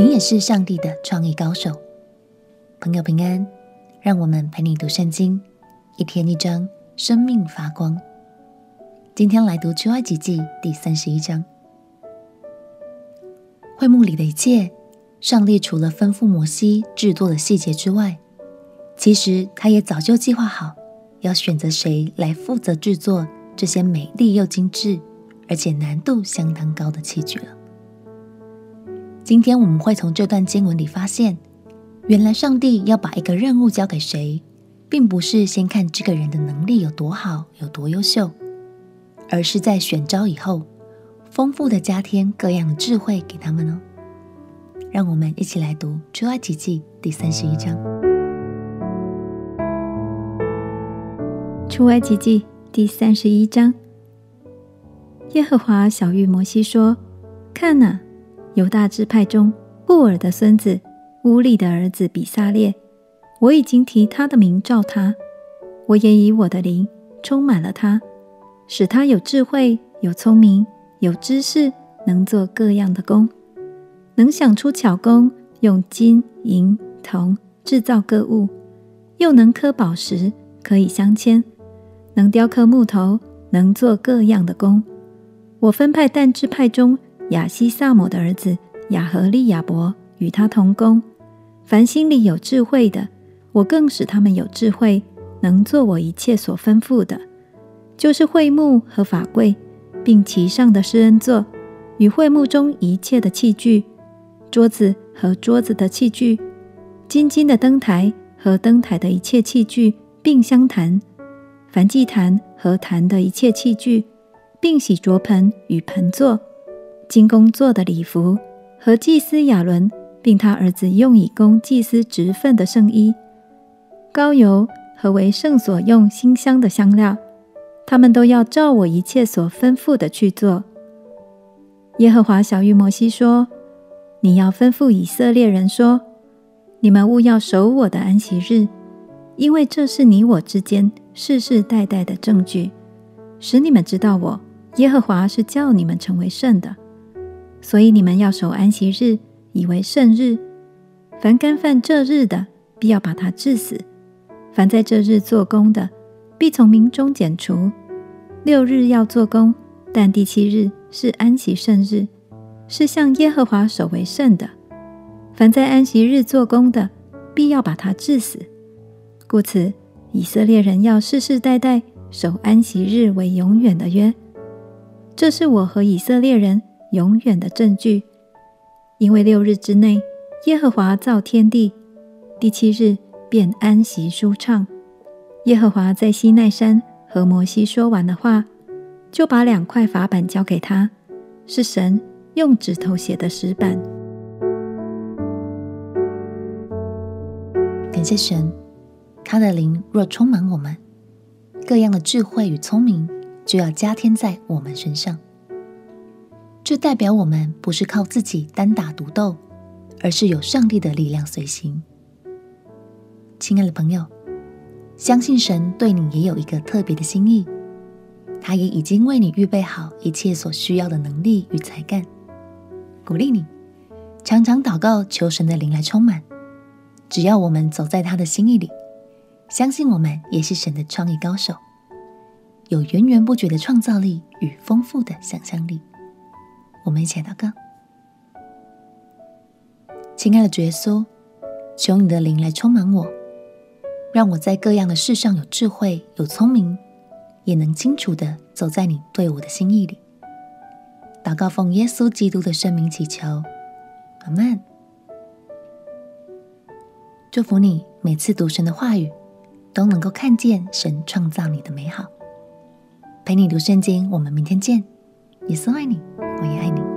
你也是上帝的创意高手。朋友平安，让我们陪你读圣经，一天一章，生命发光。今天来读出埃及记第三十一章。会幕里的一切，上帝除了吩咐摩西制作的细节之外，其实他也早就计划好，要选择谁来负责制作这些美丽又精致，而且难度相当高的器具了。今天我们会从这段经文里发现，原来上帝要把一个任务交给谁，并不是先看这个人的能力有多好、有多优秀，而是在选召以后，丰富的加添各样的智慧给他们哦。让我们一起来读《出埃及记》第三十一章。《出埃及记》第三十一章，耶和华晓諭摩西说：“看哪！”犹大支派中，布尔的孙子乌利的儿子比撒列，我已经提他的名召他，我也以我的灵充满了他，使他有智慧、有聪明、有知识，能做各样的工，能想出巧工，用金银铜制造各物，又能刻宝石，可以镶嵌，能雕刻木头，能做各样的工。我分派但支派中。亚希撒姆的儿子亚和利亚伯与他同工，凡心里有智慧的，我更使他们有智慧，能做我一切所吩咐的，就是会幕和法柜，并其上的施恩座，与会幕中一切的器具，桌子和桌子的器具，金金的灯台和灯台的一切器具，并香坛，凡祭坛和坛的一切器具，并洗濯盆与盆座。金工做的礼服和祭司亚伦，并他儿子用以供祭司职分的圣衣，膏油和为圣所用馨香的香料，他们都要照我一切所吩咐的去做。耶和华晓諭摩西说：“你要吩咐以色列人说，你们务要守我的安息日，因为这是你我之间世世代代的证据，使你们知道我耶和华是叫你们成为圣的。”所以你们要守安息日，以为圣日。凡干犯这日的，必要把他治死；凡在这日做工的，必从民中剪除。六日要做工，但第七日是安息圣日，是向耶和华守为圣的。凡在安息日做工的，必要把他治死。故此，以色列人要世世代代守安息日为永远的约。这是我和以色列人。永远的证据，因为六日之内，耶和华造天地，第七日便安息舒畅。耶和华在西奈山和摩西说完的话，就把两块法板交给他，是神用指头写的石板。感谢神，他的灵若充满我们，各样的智慧与聪明就要加添在我们身上。这代表我们不是靠自己单打独斗，而是有上帝的力量随行。亲爱的朋友，相信神对你也有一个特别的心意，他也已经为你预备好一切所需要的能力与才干。鼓励你，常常祷告，求神的灵来充满。只要我们走在他的心意里，相信我们也是神的创意高手，有源源不绝的创造力与丰富的想象力。我们一起祷告，亲爱的主耶稣，求你的灵来充满我，让我在各样的事上有智慧、有聪明，也能清楚地走在你对我的心意里。祷告奉耶稣基督的圣名祈求，阿门。祝福你每次读神的话语，都能够看见神创造你的美好。陪你读圣经，我们明天见。耶稣爱你。我也爱你。